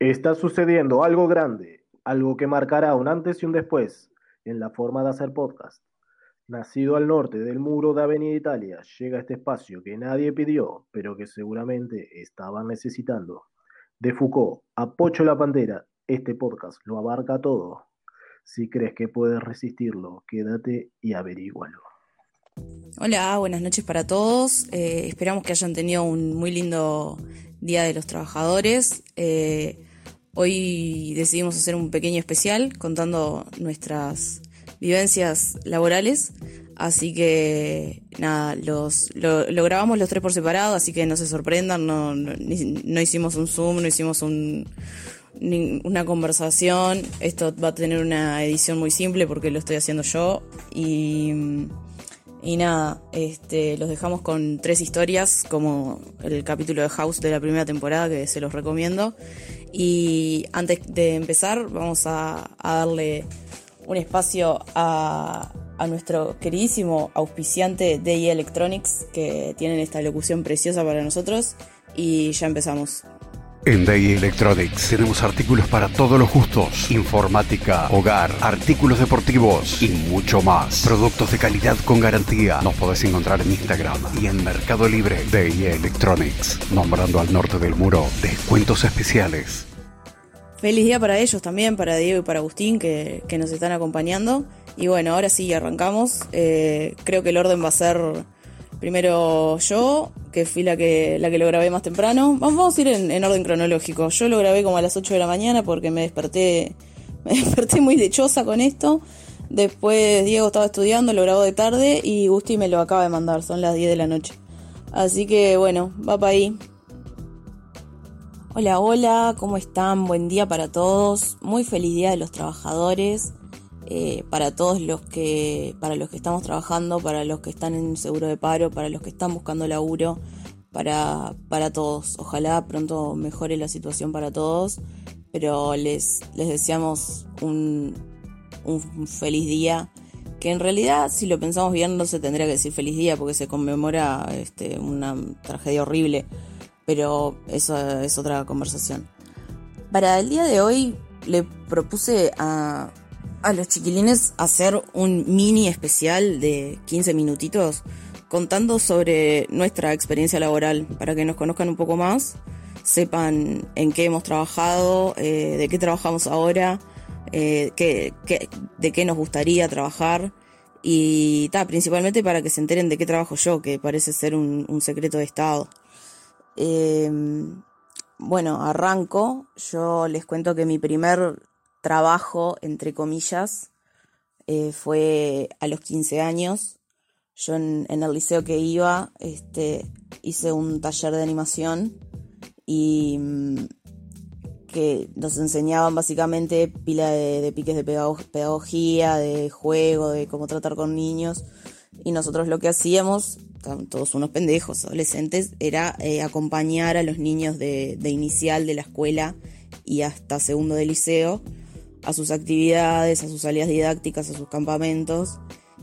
Está sucediendo algo grande, algo que marcará un antes y un después en la forma de hacer podcast. Nacido al norte del muro de Avenida Italia, llega este espacio que nadie pidió, pero que seguramente estaban necesitando. De Foucault a la Pantera, este podcast lo abarca todo. Si crees que puedes resistirlo, quédate y averígualo. Hola, buenas noches para todos. Eh, esperamos que hayan tenido un muy lindo Día de los Trabajadores. Eh, Hoy decidimos hacer un pequeño especial contando nuestras vivencias laborales. Así que nada, los, lo, grabamos los tres por separado, así que no se sorprendan, no, no, hicimos un Zoom, no hicimos un, una conversación. Esto va a tener una edición muy simple porque lo estoy haciendo yo. Y, y nada, este, los dejamos con tres historias, como el capítulo de House de la primera temporada, que se los recomiendo. Y antes de empezar, vamos a, darle un espacio a, nuestro queridísimo auspiciante DI Electronics, que tienen esta locución preciosa para nosotros. Y ya empezamos. En Day Electronics tenemos artículos para todos los gustos, informática, hogar, artículos deportivos y mucho más. Productos de calidad con garantía. Nos podés encontrar en Instagram y en Mercado Libre. Day Electronics, nombrando al norte del muro descuentos especiales. Feliz día para ellos también, para Diego y para Agustín que, nos están acompañando. Y bueno, ahora sí arrancamos. Eh, creo que el orden va a ser Primero yo, que fui la que, la que lo grabé más temprano. Vamos, a ir en, orden cronológico. Yo lo grabé como a las 8 de la mañana porque me desperté, me desperté muy dechosa con esto. Después Diego estaba estudiando, lo grabó de tarde y Gusti me lo acaba de mandar, son las 10 de la noche. Así que bueno, va para ahí. Hola, hola, ¿cómo están? Buen día para todos. Muy feliz día de los trabajadores. Eh, para todos los que, para los que estamos trabajando, para los que están en seguro de paro, para los que están buscando laburo, para, para todos. Ojalá pronto mejore la situación para todos, pero les, les deseamos un, un feliz día. Que en realidad, si lo pensamos bien, no se tendría que decir feliz día porque se conmemora este, una tragedia horrible, pero eso es otra conversación. Para el día de hoy le propuse a, a los chiquilines hacer un mini especial de 15 minutitos contando sobre nuestra experiencia laboral para que nos conozcan un poco más, sepan en qué hemos trabajado, eh, de qué trabajamos ahora, eh, de qué nos gustaría trabajar y ta, principalmente para que se enteren de qué trabajo yo, que parece ser un, secreto de Estado. Em, bueno, arranco. Yo les cuento que mi primer trabajo, entre comillas, eh, fue a los 15 años. Yo en, el liceo que iba este, hice un taller de animación y mm, que nos enseñaban básicamente pila de, piques de pedagogía, de juego, de cómo tratar con niños. Y nosotros lo que hacíamos, todos unos pendejos, adolescentes, era eh, acompañar a los niños de, de inicial de la escuela y hasta segundo de liceo a sus actividades, a sus salidas didácticas, a sus campamentos.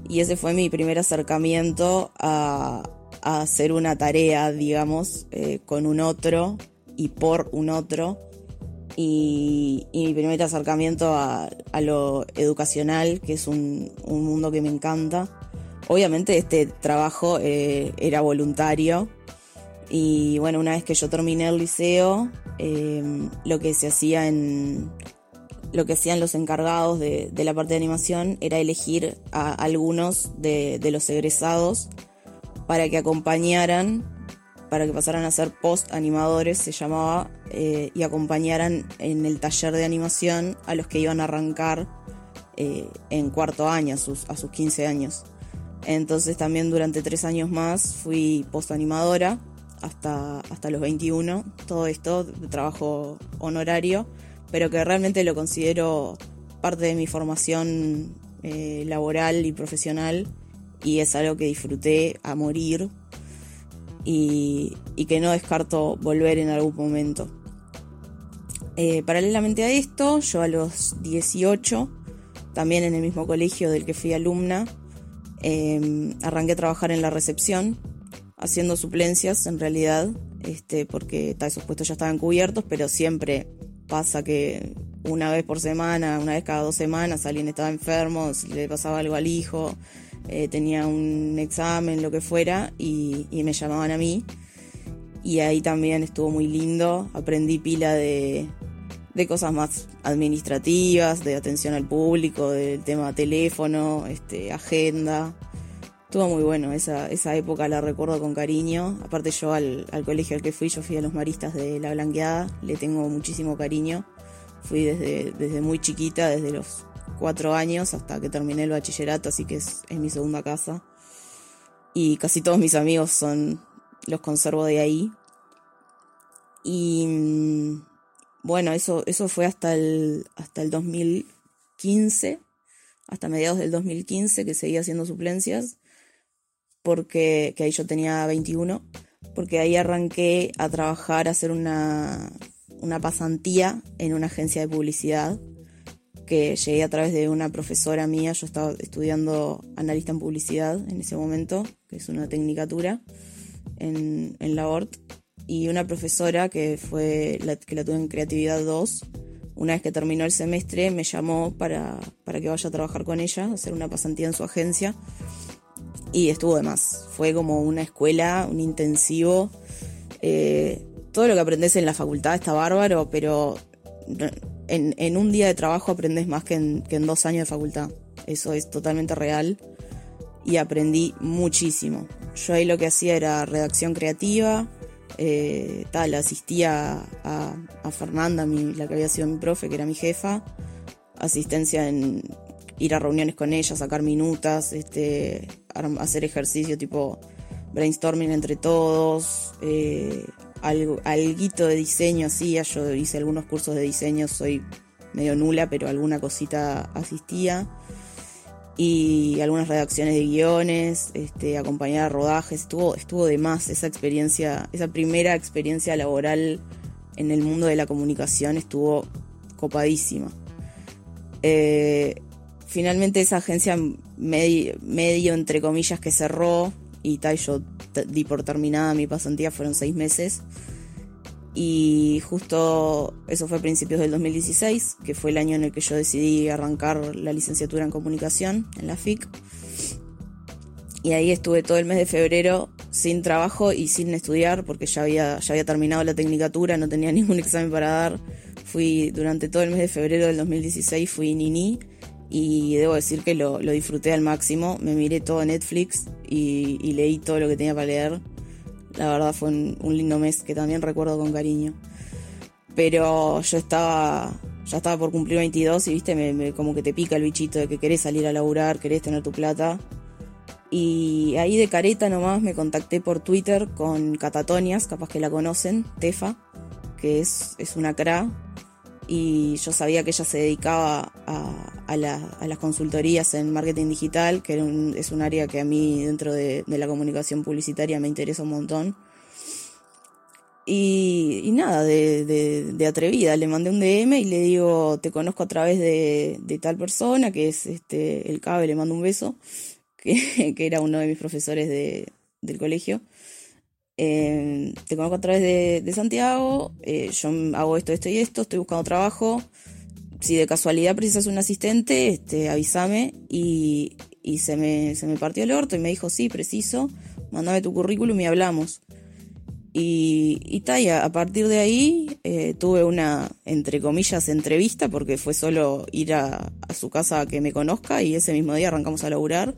Y ese fue mi primer acercamiento a, hacer una tarea, digamos, eh, con un otro y por un otro. Y, mi primer acercamiento a, lo educacional, que es un, mundo que me encanta. Obviamente este trabajo eh, era voluntario. Y bueno, una vez que yo terminé el liceo, eh, lo que se hacía en, lo que hacían los encargados de, la parte de animación era elegir a algunos de, los egresados para que acompañaran, para que pasaran a ser post animadores, se llamaba, eh, y acompañaran en el taller de animación a los que iban a arrancar eh, en cuarto año, a sus, a sus 15 años. Entonces también durante tres años más fui post animadora hasta, hasta los 21, todo esto trabajo honorario pero que realmente lo considero parte de mi formación eh, laboral y profesional y es algo que disfruté a morir y, que no descarto volver en algún momento. Eh, paralelamente a esto, yo a los 18, también en el mismo colegio del que fui alumna, em, arranqué a trabajar en la recepción, haciendo suplencias en realidad, este, porque esos puestos ya estaban cubiertos, pero siempre pasa que una vez por semana, una vez cada dos semanas, alguien estaba enfermo, le pasaba algo al hijo, eh, tenía un examen, lo que fuera, y, me llamaban a mí. Y ahí también estuvo muy lindo, aprendí pila de, de cosas más administrativas, de atención al público, del tema teléfono, este, agenda. Estuvo muy bueno, esa, esa época la recuerdo con cariño. Aparte yo al, al, colegio al que fui, yo fui a los maristas de La Blanqueada, le tengo muchísimo cariño. Fui desde, desde muy chiquita, desde los cuatro años hasta que terminé el bachillerato, así que es, mi segunda casa. Y casi todos mis amigos son, los conservo de ahí. Y mm, bueno, eso, eso fue hasta el, hasta el 2015, hasta mediados del 2015 que seguía haciendo suplencias, porque que ahí yo tenía 21, porque ahí arranqué a trabajar, a hacer una, una pasantía en una agencia de publicidad que llegué a través de una profesora mía, yo estaba estudiando analista en publicidad en ese momento, que es una tecnicatura en, en la ORT, y una profesora que fue la que la tuve en creatividad 2, una vez que terminó el semestre me llamó para, para que vaya a trabajar con ella, hacer una pasantía en su agencia, y estuvo de más, fue como una escuela, un intensivo. Eh, todo lo que aprendes en la facultad está bárbaro, pero en, un día de trabajo aprendes más que en, dos años de facultad. Eso es totalmente real. Y aprendí muchísimo. Yo ahí lo que hacía era redacción creativa, eh, tal, asistía a, Fernanda, la que había sido mi profe, que era mi jefa, asistencia en ir a reuniones con ella, sacar minutas, este, hacer ejercicio tipo brainstorming entre todos, eh, algo, alguito de diseño hacía, yo hice algunos cursos de diseño, soy medio nula, pero alguna cosita asistía. Y algunas redacciones de guiones, este, acompañar rodajes, estuvo, estuvo de más esa experiencia, esa primera experiencia laboral en el mundo de la comunicación estuvo copadísima. Eh, finalmente esa agencia medio, medio, entre comillas que cerró y tal, yo di por terminada mi pasantía, fueron seis meses. Y justo eso fue a principios del 2016, que fue el año en el que yo decidí arrancar la licenciatura en comunicación en la FIC. Y ahí estuve todo el mes de febrero sin trabajo y sin estudiar porque ya había, ya había terminado la tecnicatura, no tenía ningún examen para dar. Fui durante todo el mes de febrero del 2016, fui nini y debo decir que lo, disfruté al máximo. Me miré todo Netflix y, leí todo lo que tenía para leer. La verdad fue un, lindo mes que también recuerdo con cariño. Pero yo estaba, ya estaba por cumplir 22 y viste, como que te pica el bichito de que querés salir a laburar, querés tener tu plata. Y ahí de careta nomás me contacté por Twitter con Catatonias, capaz que la conocen, Tefa, que es, es una cra, y yo sabía que ella se dedicaba a, las consultorías en marketing digital, que es un área que a mí dentro de, la comunicación publicitaria me interesa un montón. Y, nada, de, atrevida, le mandé un DM y le digo, te conozco a través de, tal persona, que es este el CABE, le mando un beso, que era uno de mis profesores del colegio. Eh, te conozco a través de, Santiago, eh, yo hago esto, esto y esto, estoy buscando trabajo. Si de casualidad precisas un asistente, este, avísame. Y, se, me, se me partió el orto y me dijo, sí, preciso, mandame tu currículum y hablamos. Y, y, a partir de ahí eh, tuve una, entre comillas, entrevista, porque fue solo ir a, a su casa a que me conozca y ese mismo día arrancamos a laburar.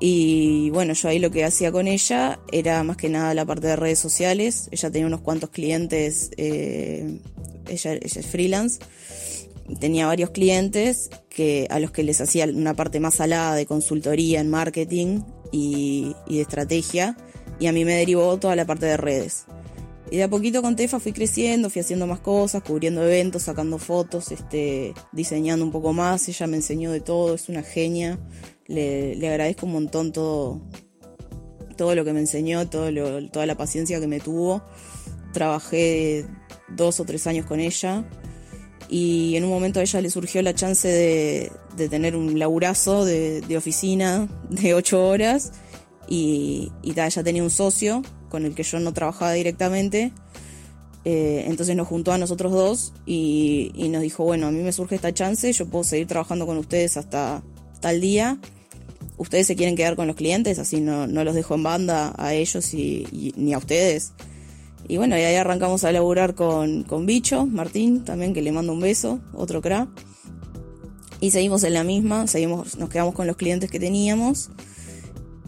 Y bueno, yo ahí lo que hacía con ella era más que nada la parte de redes sociales. Ella tenía unos cuantos clientes, eh, ella, es freelance. Tenía varios clientes que, a los que les hacía una parte más salada de consultoría en marketing y, de estrategia. Y a mí me derivó toda la parte de redes. Y de a poquito con Tefa fui creciendo, fui haciendo más cosas, cubriendo eventos, sacando fotos, este, diseñando un poco más. Ella me enseñó de todo, es una genia. Le, agradezco un montón todo, todo lo que me enseñó, toda la paciencia que me tuvo. Trabajé dos o tres años con ella y en un momento a ella le surgió la chance de, tener un laburazo de, oficina de ocho horas y, y ella tenía un socio con el que yo no trabajaba directamente Eh, entonces nos juntó a nosotros dos y, nos dijo, bueno, a mí me surge esta chance, yo puedo seguir trabajando con ustedes hasta tal día. Ustedes se quieren quedar con los clientes, así no, los dejo en banda a ellos y, ni a ustedes. Y bueno, y ahí arrancamos a laburar con, con Bicho, Martín, también que le mando un beso, otro crack. Y seguimos en la misma, seguimos, nos quedamos con los clientes que teníamos.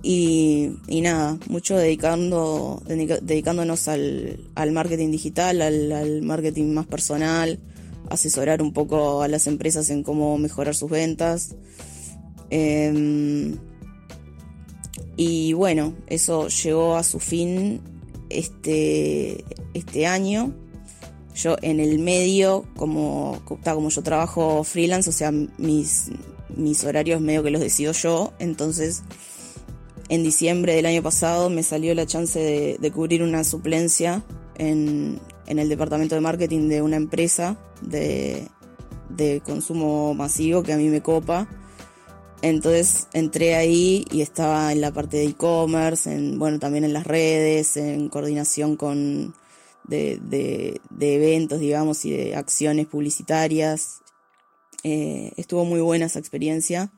Y, nada, mucho dedicando, dedicándonos al, marketing digital, al, marketing más personal, asesorar un poco a las empresas en cómo mejorar sus ventas. Em, y bueno, eso llegó a su fin este, este año. Yo en el medio, como, como yo trabajo freelance, o sea, mis, mis horarios medio que los decido yo, entonces en diciembre del año pasado me salió la chance de, cubrir una suplencia en, el departamento de marketing de una empresa de, consumo masivo que a mí me copa. Entonces entré ahí y estaba en la parte de e-commerce, en, bueno, también en las redes, en coordinación con de, eventos, digamos, y de acciones publicitarias. Eh, estuvo muy buena esa experiencia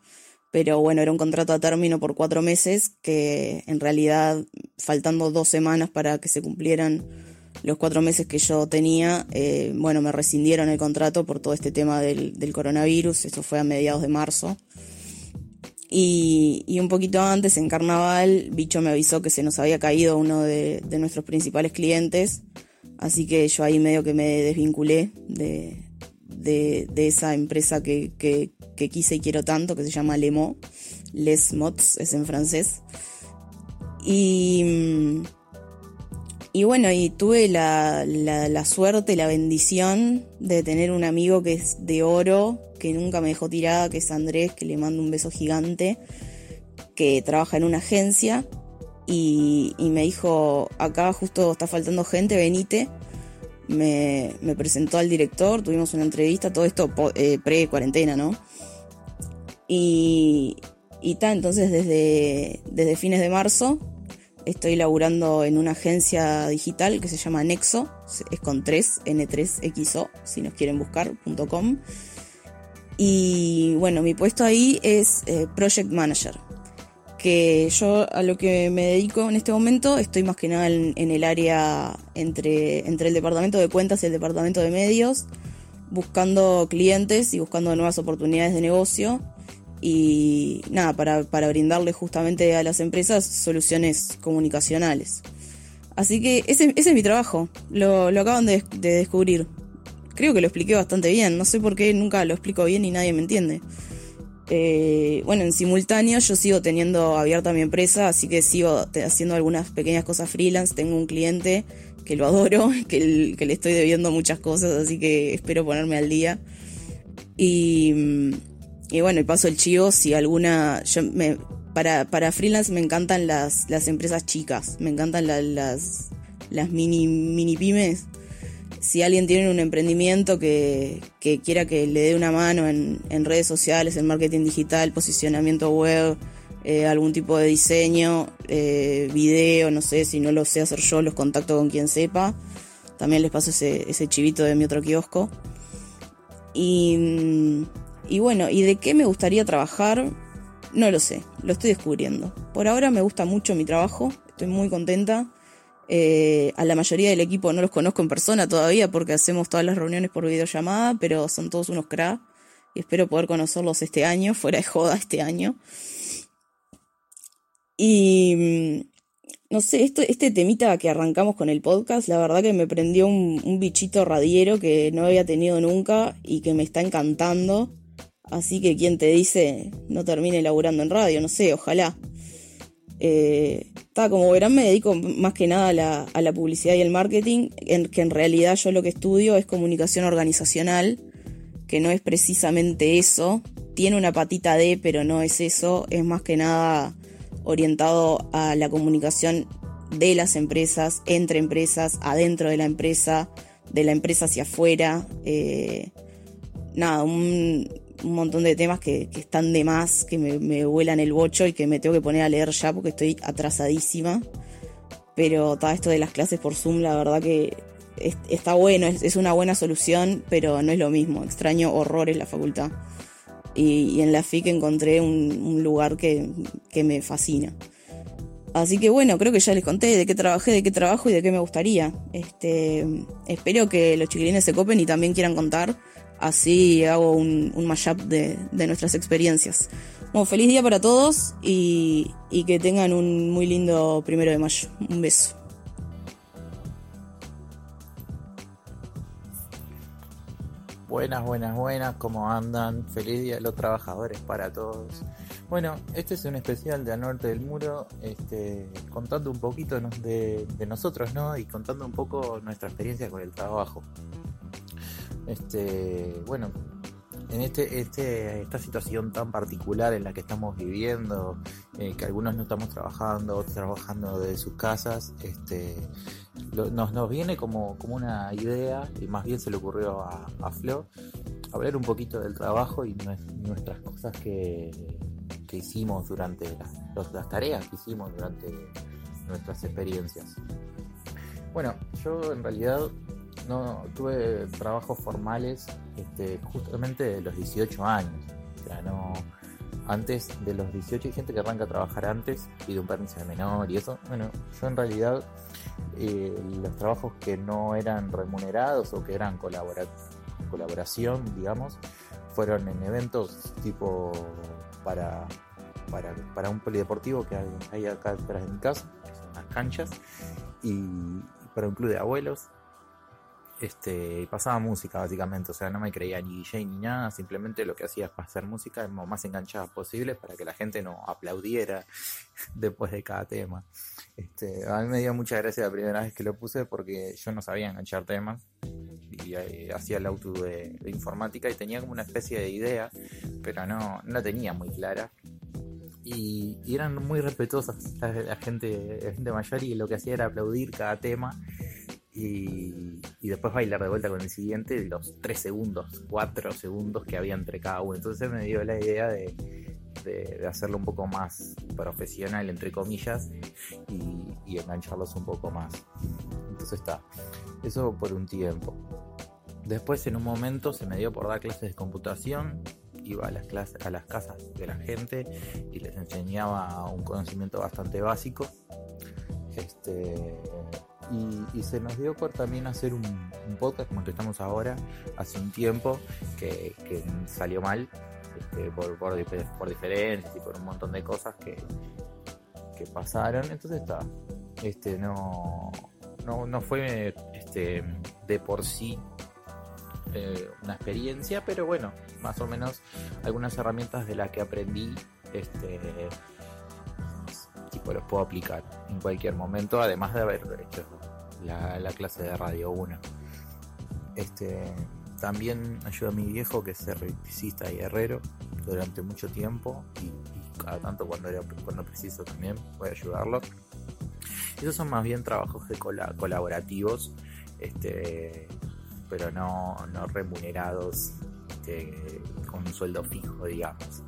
pero bueno, era un contrato a término por cuatro meses que en realidad, faltando dos semanas para que se cumplieran los cuatro meses que yo tenía, eh, bueno, me rescindieron el contrato por todo este tema del, coronavirus, eso fue a mediados de marzo. Y, un poquito antes, en carnaval, Bicho me avisó que se nos había caído uno de, nuestros principales clientes, así que yo ahí medio que me desvinculé de, esa empresa que, que quise y quiero tanto, que se llama Lemo, Les Mots, es en francés. Y, y bueno, y tuve la, la, suerte, la bendición de tener un amigo que es de oro, que nunca me dejó tirada, que es Andrés, que le mando un beso gigante, que trabaja en una agencia y, me dijo, acá justo está faltando gente, venite. Me, me, presentó al director, tuvimos una entrevista, todo esto eh, pre-cuarentena, ¿no? Y, y entonces desde, desde fines de marzo estoy laburando en una agencia digital que se llama Nexo, es con 3, N3XO, si nos quieren buscar.com. Y bueno, mi puesto ahí es eh, Project Manager, que yo a lo que me dedico en este momento estoy más que nada en, el área entre, entre el departamento de cuentas y el departamento de medios, buscando clientes y buscando nuevas oportunidades de negocio y nada, para, para brindarle justamente a las empresas soluciones comunicacionales. Así que ese, ese es mi trabajo, lo acaban de, descubrir. Creo que lo expliqué bastante bien, no sé por qué nunca lo explico bien y nadie me entiende. Eh, bueno, en simultáneo yo sigo teniendo abierta mi empresa, así que sigo haciendo algunas pequeñas cosas freelance. Tengo un cliente que lo adoro, que, que le estoy debiendo muchas cosas, así que espero ponerme al día. Y y bueno, y paso el chivo si alguna. Yo me, para, para freelance me encantan las, las empresas chicas, me encantan las, las mini, mini pymes. Si alguien tiene un emprendimiento que, quiera que le dé una mano en, redes sociales, en marketing digital, posicionamiento web, eh, algún tipo de diseño, eh, video, no sé, si no lo sé hacer yo, los contacto con quien sepa. También les paso ese, chivito de mi otro kiosco. Y y bueno, ¿y de qué me gustaría trabajar? No lo sé, lo estoy descubriendo. Por ahora me gusta mucho mi trabajo, estoy muy contenta. Eh, a la mayoría del equipo no los conozco en persona todavía porque hacemos todas las reuniones por videollamada, pero son todos unos cra y espero poder conocerlos este año, fuera de joda este año. Y mm, no sé, esto, este temita que arrancamos con el podcast, la verdad que me prendió un, un bichito radiero que no había tenido nunca y que me está encantando. Así que quien te dice no termine laburando en radio, no sé, ojalá. Eh, como verán, me dedico más que nada a la, publicidad y el marketing, en, que en realidad yo lo que estudio es comunicación organizacional, que no es precisamente eso. Tiene una patita de, pero no es eso, es más que nada orientado a la comunicación de las empresas, entre empresas, adentro de la empresa, de la empresa hacia afuera. Eh, nada, un, un montón de temas que, están de más, que me, vuelan el bocho y que me tengo que poner a leer ya porque estoy atrasadísima. Pero todo esto de las clases por Zoom, la verdad que está bueno, es, una buena solución, pero no es lo mismo. Extraño horrores la facultad. Y, en la FIC encontré un, lugar que, me fascina. Así que bueno, creo que ya les conté de qué trabajé, de qué trabajo y de qué me gustaría. Este, espero que los chiquilines se copen y también quieran contar. Así hago un, mashup de, nuestras experiencias. Bueno, feliz día para todos y, que tengan un muy lindo primero de mayo. Un beso. Buenas, buenas, buenas, ¿cómo andan? Feliz Día de los Trabajadores para todos. Bueno, este es un especial de Al Norte del Muro, este, contando un poquito de, de, nosotros, ¿no? Y contando un poco nuestra experiencia con el trabajo. Este, bueno, en este, este, esta situación tan particular en la que estamos viviendo, eh, que algunos no estamos trabajando, otros trabajando de sus casas, este, nos, viene como, una idea, y más bien se le ocurrió a, Flo, hablar un poquito del trabajo y nuestras cosas que, que hicimos durante las, las tareas que hicimos durante nuestras experiencias. Bueno, yo en realidad no tuve trabajos formales este, justamente de los 18 años. O sea, no antes de los 18 hay gente que arranca a trabajar antes, pide un permiso de menor y eso. Bueno, yo en realidad eh, los trabajos que no eran remunerados o que eran colaboración, digamos, fueron en eventos tipo para, para, para un polideportivo que hay, acá detrás de mi casa, las canchas, y para un club de abuelos este, pasaba música básicamente, o sea, no me creía ni DJ ni nada, simplemente lo que hacía es hacer música lo más enganchada posible para que la gente no aplaudiera después de cada tema. Este, a mí me dio mucha gracia la primera vez que lo puse porque yo no sabía enganchar temas. Y eh, hacía el auto de, informática y tenía como una especie de idea, pero no, no la tenía muy clara. Y, eran muy respetuosas la, gente, la gente mayor y lo que hacía era aplaudir cada tema y, después bailar de vuelta con el siguiente los 3 segundos, 4 segundos que había entre cada uno. Entonces me dio la idea de, hacerlo un poco más profesional, entre comillas, y, engancharlos un poco más. Entonces está, eso por un tiempo. Después en un momento se me dio por dar clases de computación, iba a las clases, a las casas de la gente y les enseñaba un conocimiento bastante básico. Este, y, se nos dio por también hacer un, podcast como el que estamos ahora, hace un tiempo, que, salió mal este, por, por, diferencias y por un montón de cosas que, que pasaron. Entonces está, este, no, no, fue este, de por sí eh, una experiencia, pero bueno, más o menos algunas herramientas de las que aprendí este, tipo los puedo aplicar en cualquier momento, además de haber hecho la, clase de Radio 1. Este, también ayuda a mi viejo que es electricista y herrero durante mucho tiempo y, cada tanto cuando, cuando preciso también voy ayudarlo. Esos son más bien trabajos colaborativos, este, pero no, no remunerados este, con un sueldo fijo, digamos.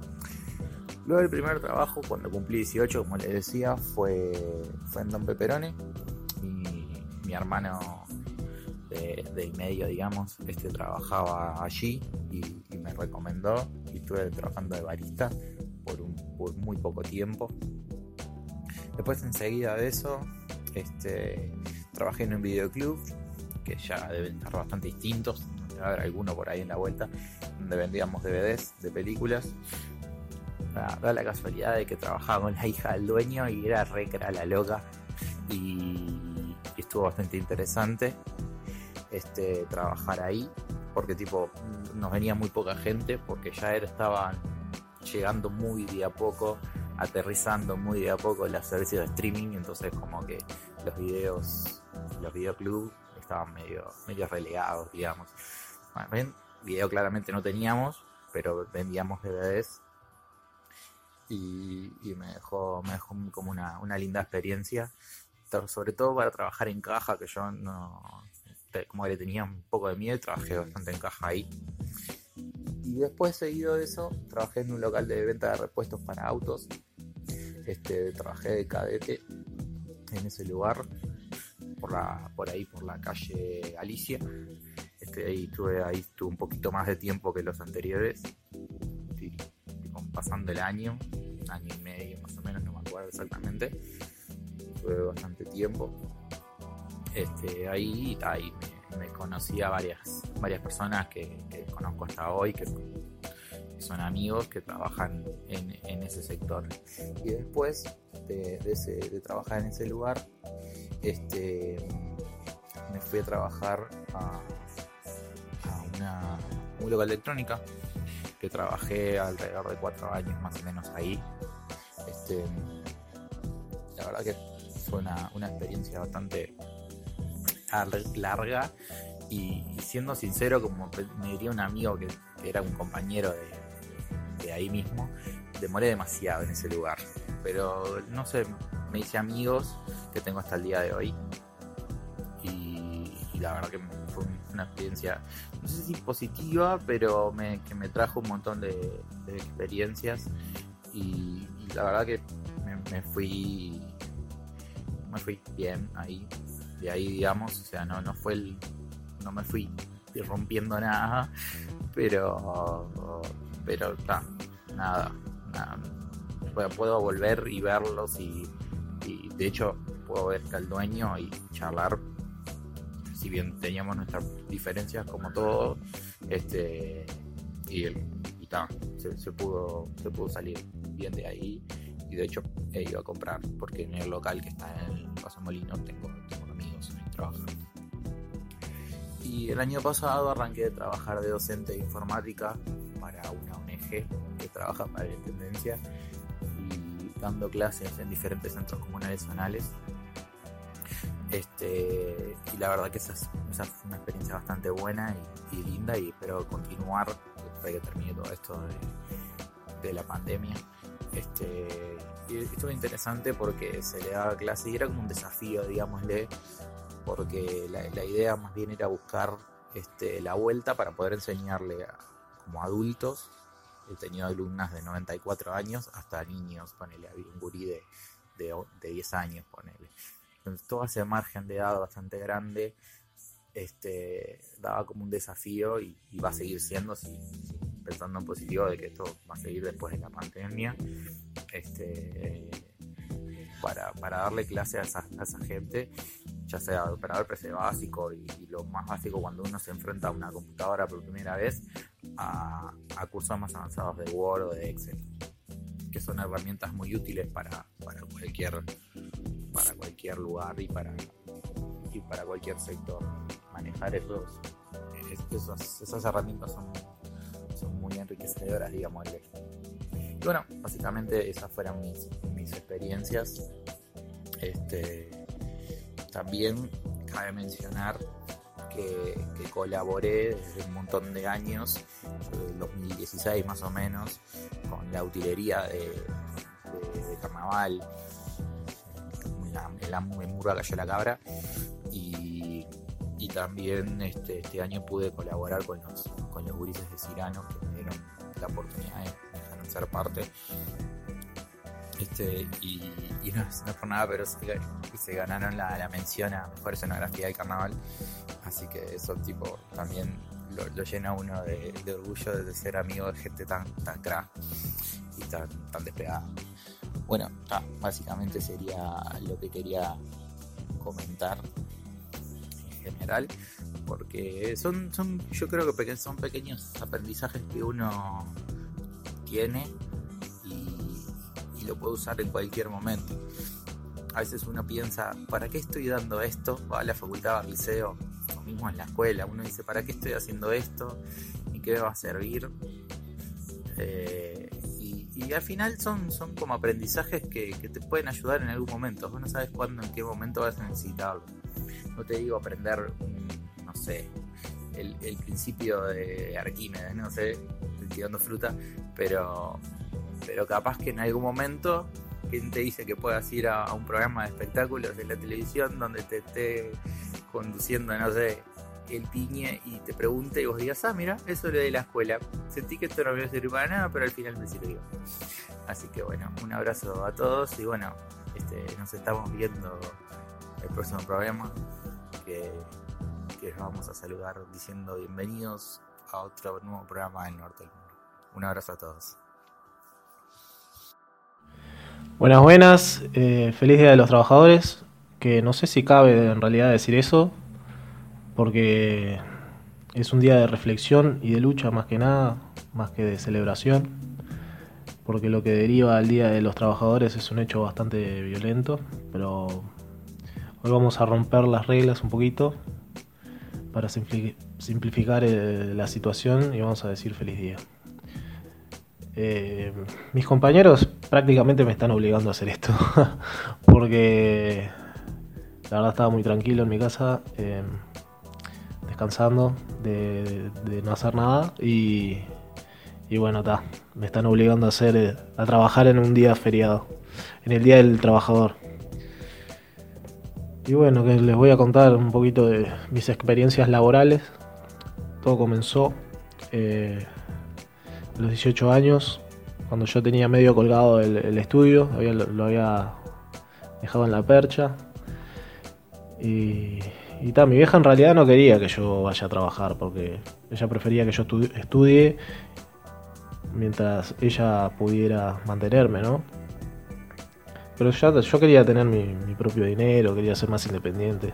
Luego el primer trabajo, cuando cumplí 18, como les decía, fue, fue en Don Peperone. Mi, mi hermano de, medio, digamos, este trabajaba allí y, me recomendó. Y estuve trabajando de barista por, un, por muy poco tiempo. Después enseguida de eso, este, trabajé en un videoclub, que ya deben estar bastante distintos, debe haber alguno por ahí en la vuelta, donde vendíamos DVDs de películas da, la casualidad de que trabajaba con la hija del dueño y era re que era la loca y, estuvo bastante interesante este trabajar ahí porque tipo nos venía muy poca gente porque ya estaban llegando muy de a poco aterrizando muy de a poco las servicios de streaming entonces como que los videos los videoclubs estaban medio medio relegados digamos. Bueno, video claramente no teníamos pero vendíamos DVDs y, me dejó, me dejó como una, linda experiencia, sobre todo para trabajar en caja, que yo no, como le tenía un poco de miedo, trabajé bastante en caja ahí. Y después, seguido de eso, trabajé en un local de venta de repuestos para autos. Este, trabajé de cadete en ese lugar por la por ahí por la calle Galicia este ahí estuve ahí estuve un poquito más de tiempo que los anteriores pasando el año año y medio más o menos no me acuerdo exactamente. Tuve bastante tiempo. Este ahí ahí me, conocí a varias varias personas que, conozco hasta hoy que son, amigos que trabajan en, ese sector. Y después de, trabajar en ese lugar este me fui a trabajar a, una, un local de electrónica trabajé alrededor de cuatro años más o menos ahí. Este, la verdad que fue una, experiencia bastante larga y, siendo sincero, como me diría un amigo que, era un compañero de, ahí mismo, demoré demasiado en ese lugar. Pero no sé, me hice amigos que tengo hasta el día de hoy. Y, la verdad que fue una experiencia, no sé si positiva, pero me, que me trajo un montón de, experiencias. Y, la verdad que me, fui me fui bien ahí. De ahí, digamos, o sea, no, no fue el. No me fui rompiendo nada, pero. Pero, nada, nada puedo volver y verlos y, de hecho puedo ver al dueño y charlar si bien teníamos nuestras diferencias como todo este y, y se, pudo se pudo salir bien de ahí y de hecho he ido a comprar porque en el local que está en Paso Molino tengo, tengo amigos ahí trabajando y el año pasado arranqué de trabajar de docente de informática para una ONG que trabaja para la Intendencia dando clases en diferentes centros comunales zonales. Este, y la verdad que esa, es, una experiencia bastante buena y, linda y espero continuar de que termine todo esto de, la pandemia. Este, y estuvo interesante porque se le daba clase y era como un desafío, digámosle, porque la, idea más bien era buscar este, la vuelta para poder enseñarle a, como adultos he tenido alumnas de 94 años hasta niños, ponele, había un gurí de, de, 10 años, ponele. Todo ese margen de edad bastante grande este, daba como un desafío y, va a seguir siendo, si, pensando en positivo de que esto va a seguir después de la pandemia, este, para, darle clase a esa, gente, ya sea operador PC básico y, lo más básico cuando uno se enfrenta a una computadora por primera vez, a, cursos más avanzados de Word o de Excel, que son herramientas muy útiles para, cualquier para cualquier lugar y para y para cualquier sector. Manejar esos, esas herramientas son, son muy enriquecedoras, digamos. Y bueno, básicamente esas fueron mis, mis experiencias. Este, también cabe mencionar que, colaboré desde un montón de años, desde 2016 más o menos, con la utilería de, carnaval en la, en la Murga Calle La Cabra y, también este, este año pude colaborar con los, con los gurises de Cirano que me dieron la oportunidad de, ser parte este, y, no, es por nada, pero se, ganaron la, mención a mejor escenografía del carnaval. Así que eso, tipo, también lo, llena uno de, orgullo de ser amigo de gente tan, tan crack y tan, tan despegada. Bueno, básicamente sería lo que quería comentar en general, porque son, son yo creo que son pequeños aprendizajes que uno tiene lo puedo usar en cualquier momento. A veces uno piensa, ¿para qué estoy dando esto? Va a la facultad, al liceo, lo mismo en la escuela. Uno dice, ¿para qué estoy haciendo esto? ¿Y qué me va a servir? Eh, y, al final son, son como aprendizajes que, te pueden ayudar en algún momento. Vos no sabes cuándo, en qué momento vas a necesitarlo. No te digo aprender, no sé, el, principio de Arquímedes, no sé, tirando fruta, pero pero capaz que en algún momento quien te dice que puedas ir a, un programa de espectáculos de la televisión donde te esté conduciendo, no sé, el piñe y te pregunte y vos digas, ah, mira, eso lo de la escuela. Sentí que esto no me iba a para nada, pero al final me sirvió. Así que bueno, un abrazo a todos y bueno, este, nos estamos viendo el próximo programa que, que vamos a saludar diciendo bienvenidos a otro nuevo programa del Norte del Mundo. Un abrazo a todos. Buenas, buenas. Eh, feliz Día de los Trabajadores. Que no sé si cabe en realidad decir eso, porque es un día de reflexión y de lucha más que nada, más que de celebración, porque lo que deriva al Día de los Trabajadores es un hecho bastante violento, pero hoy vamos a romper las reglas un poquito para simplificar eh, la situación y vamos a decir feliz día. Eh, mis compañeros prácticamente me están obligando a hacer esto. Porque la verdad estaba muy tranquilo en mi casa, em, descansando de, no hacer nada. Y, bueno, está. Me están obligando a hacer eh, a trabajar en un día feriado, en el día del trabajador. Y bueno, que les voy a contar un poquito de mis experiencias laborales. Todo comenzó eh, los 18 años, cuando yo tenía medio colgado el, estudio, lo, había dejado en la percha. Y, y mi vieja en realidad no quería que yo vaya a trabajar, porque ella prefería que yo estudie mientras ella pudiera mantenerme, ¿no? Pero ya, yo quería tener mi, mi, propio dinero, quería ser más independiente.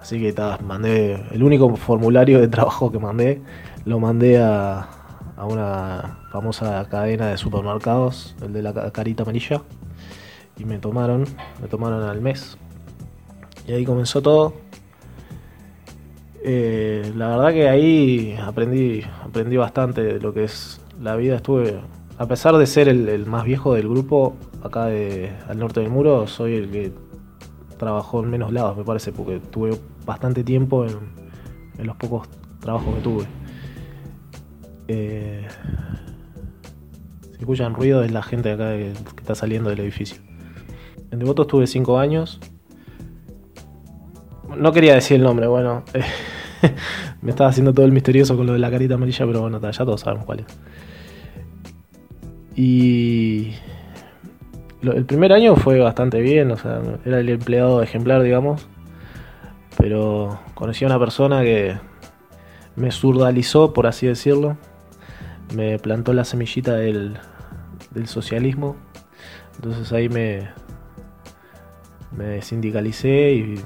Así que mandé el único formulario de trabajo que mandé, lo mandé a, a una famosa cadena de supermercados, el de la carita amarilla, y me tomaron, me tomaron al mes. Y ahí comenzó todo. Eh, la verdad que ahí aprendí, aprendí bastante de lo que es la vida. Estuve, a pesar de ser el, más viejo del grupo, acá de, al norte del muro, soy el que trabajó en menos lados, me parece, porque tuve bastante tiempo en los pocos trabajos que tuve. Eh, si escuchan ruido es la gente acá que, está saliendo del edificio. En Devoto estuve 5 años. No quería decir el nombre, bueno. me estaba haciendo todo el misterioso con lo de la carita amarilla, pero bueno, ya todos sabemos cuál es. Y el primer año fue bastante bien, o sea, era el empleado ejemplar, digamos. Pero conocí a una persona que me surdalizó, por así decirlo me plantó la semillita del, socialismo. Entonces ahí me, me sindicalicé y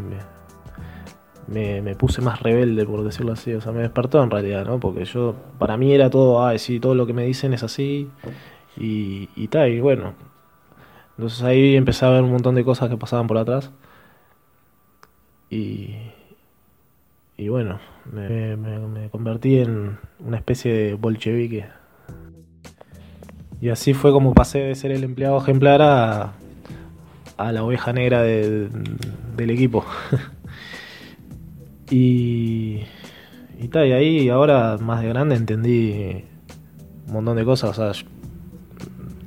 me, puse más rebelde, por decirlo así. O sea, me despertó en realidad, ¿no? Porque yo, para mí era todo, ah, sí, todo lo que me dicen es así. Y, tal, y bueno. Entonces ahí empecé a ver un montón de cosas que pasaban por atrás. Y, y bueno, me, convertí en una especie de bolchevique. Y así fue como pasé de ser el empleado ejemplar a, a la oveja negra del equipo. y, y, y ahí ahora más de grande entendí un montón de cosas. O sea,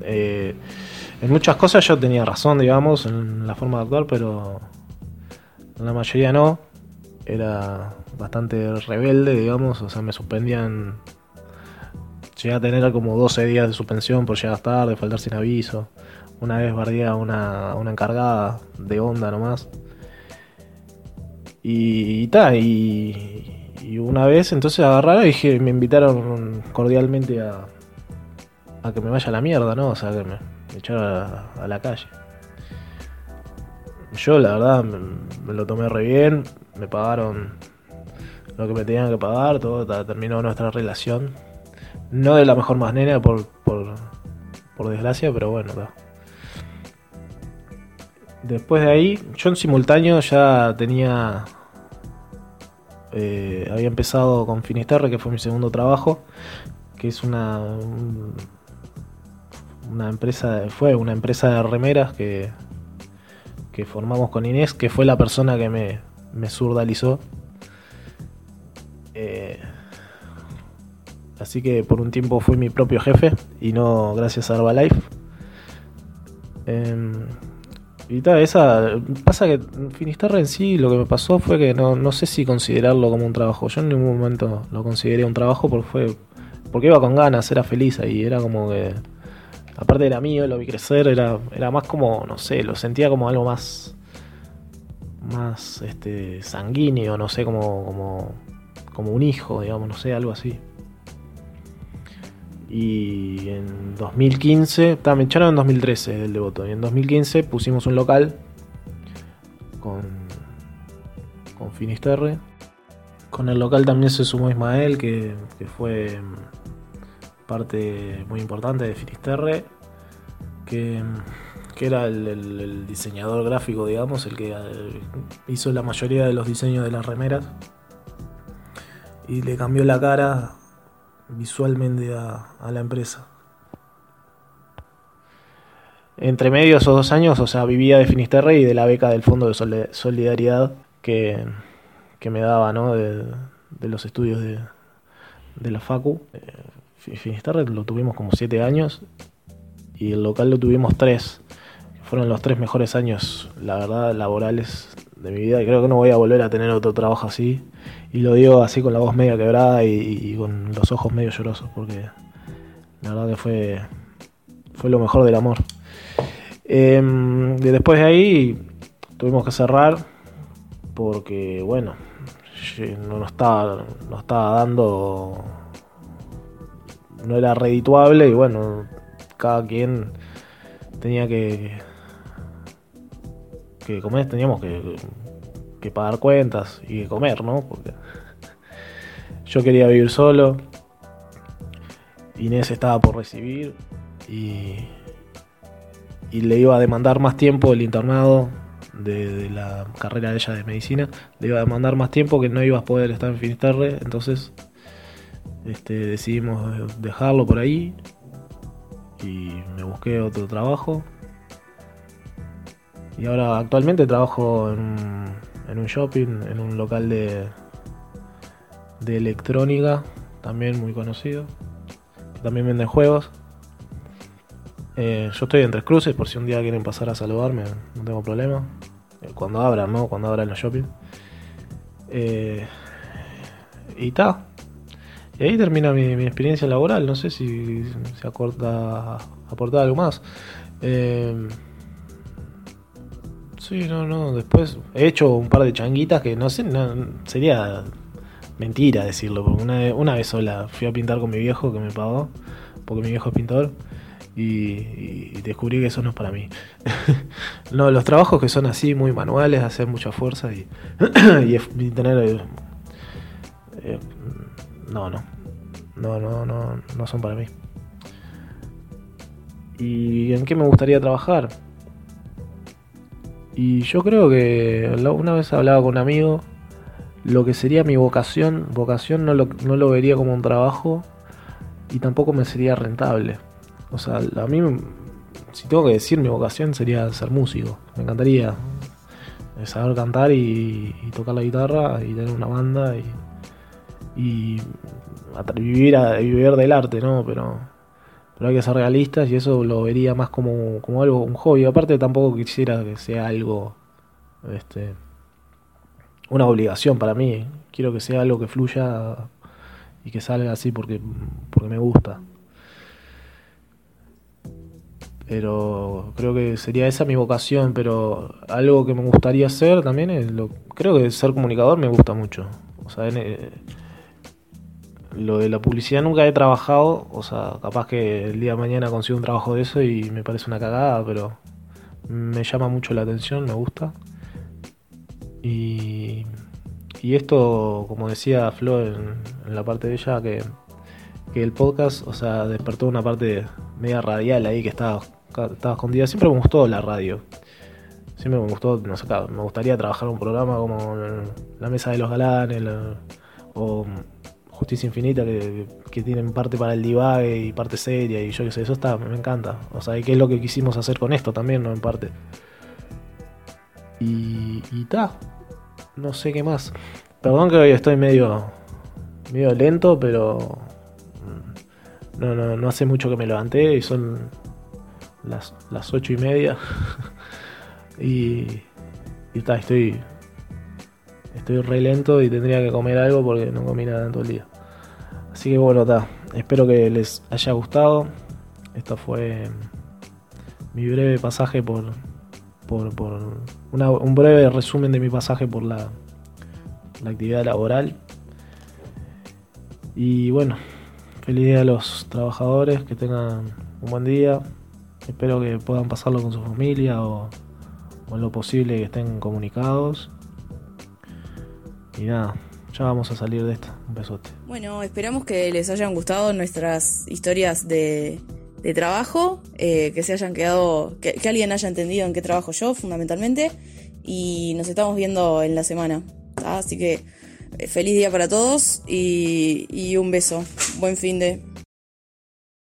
eh, en muchas cosas yo tenía razón, digamos, en la forma de actuar, pero en la mayoría no. Era bastante rebelde, digamos, o sea, me suspendían. Llegué a tener como 12 días de suspensión por llegar tarde, faltar sin aviso. Una vez bardía una, una encargada de onda nomás. Y, y, y, y, una vez entonces agarraron y dije, me invitaron cordialmente a, a que me vaya a la mierda, ¿no? O sea, que me, echara a, la calle. Yo la verdad me, lo tomé re bien, me pagaron lo que me tenían que pagar, todo terminó nuestra relación. No de la mejor manera, por, por, por desgracia, pero bueno. Después de ahí, yo en simultáneo ya tenía. Eh, había empezado con Finisterre, que fue mi segundo trabajo, que es una. una empresa. Fue una empresa de remeras que. que formamos con Inés, que fue la persona que me, me surdalizó eh, así que por un tiempo fui mi propio jefe y no gracias a Herbalife. Em, y tal, esa. Pasa que Finisterre en sí lo que me pasó fue que no, no sé si considerarlo como un trabajo. Yo en ningún momento lo consideré un trabajo porque fue. Porque iba con ganas, era feliz ahí, era como que. Aparte era mío, lo vi crecer, era, era más como, no sé, lo sentía como algo más más este, sanguíneo, no sé, como, como, como un hijo, digamos, no sé, algo así. Y en 2015, me echaron en 2013 del devoto. Y en 2015 pusimos un local con, con Finisterre. Con el local también se sumó Ismael, que, fue parte muy importante de Finisterre. Que, era el, diseñador gráfico, digamos, el que eh, hizo la mayoría de los diseños de las remeras. Y le cambió la cara visualmente a, la empresa. Entre medio esos dos años, o sea, vivía de Finisterre y de la beca del Fondo de Solidaridad que, me daba, ¿no? De, los estudios de, de la Facu. Eh, Finisterre lo tuvimos como siete años y el local lo tuvimos tres. Fueron los tres mejores años, la verdad, laborales de mi vida y creo que no voy a volver a tener otro trabajo así. Y lo digo así con la voz media quebrada y, con los ojos medio llorosos, porque la verdad que fue, fue lo mejor del amor. Em, después de ahí tuvimos que cerrar porque, bueno, no nos estaba, no estaba dando, no era redituable y bueno, cada quien tenía que, que comer, teníamos que que pagar cuentas y que comer, ¿no? Porque yo quería vivir solo. Inés estaba por recibir y, y le iba a demandar más tiempo el internado de, la carrera de ella de medicina. Le iba a demandar más tiempo que no iba a poder estar en Finisterre. Entonces este, decidimos dejarlo por ahí y me busqué otro trabajo. Y ahora actualmente trabajo en en un shopping, en un local de, de electrónica, también muy conocido, también venden juegos. Eh, yo estoy en Tres Cruces, por si un día quieren pasar a saludarme, no tengo problema. Eh, cuando abran, ¿no? Cuando abran los shopping. Eh, y ta. Y ahí termina mi, experiencia laboral. No sé si se acorta, aporta algo más. Sí, no, no. Después he hecho un par de changuitas que no sé, sería mentira decirlo. Porque una, una vez sola fui a pintar con mi viejo que me pagó, porque mi viejo es pintor. Y, descubrí que eso no es para mí. no, los trabajos que son así, muy manuales, hacer mucha fuerza y, y, tener. Eh, eh, no, no. No, no, no, no son para mí. ¿Y en qué me gustaría trabajar? Y yo creo que una vez hablaba con un amigo, lo que sería mi vocación, vocación no lo, no lo vería como un trabajo y tampoco me sería rentable. O sea, a mí, si tengo que decir mi vocación sería ser músico. Me encantaría saber cantar y, tocar la guitarra y tener una banda y, y vivir, a, vivir del arte, ¿no? Pero pero hay que ser realistas y eso lo vería más como, como algo, un hobby. Aparte tampoco quisiera que sea algo, este, una obligación para mí. Quiero que sea algo que fluya y que salga así porque, porque me gusta. Pero creo que sería esa mi vocación, pero algo que me gustaría hacer también es lo, creo que ser comunicador me gusta mucho. O sea, en, lo de la publicidad nunca he trabajado, o sea, capaz que el día de mañana consigo un trabajo de eso y me parece una cagada, pero me llama mucho la atención, me gusta. Y, y esto, como decía Flo en, la parte de ella, que, el podcast, o sea, despertó una parte media radial ahí que estaba, estaba escondida. Siempre me gustó la radio. Siempre me gustó, no sé, me gustaría trabajar un programa como La Mesa de los Galanes o Justicia Infinita que, tienen parte para el divague y parte seria y yo qué sé, eso está, me encanta. O sea, qué es lo que quisimos hacer con esto también, ¿no? En parte. Y, y ta, no sé qué más. Perdón que hoy estoy medio, medio lento, pero mm, no, no, no hace mucho que me levanté y son las, las ocho y media. y, y ta, estoy estoy re lento y tendría que comer algo porque no comí nada en todo el día. Así que bueno, está. Espero que les haya gustado. Esto fue mi breve pasaje por, por, por un breve resumen de mi pasaje por la, la actividad laboral. Y bueno, feliz día a los trabajadores, que tengan un buen día. Espero que puedan pasarlo con su familia o, o en lo posible que estén comunicados. Y nada, ya vamos a salir de esto. Un besote. Bueno, esperamos que les hayan gustado nuestras historias de, trabajo, eh, que se hayan quedado, que, alguien haya entendido en qué trabajo yo, fundamentalmente. Y nos estamos viendo en la semana. Así que eh, feliz día para todos y, y un beso. Buen fin de.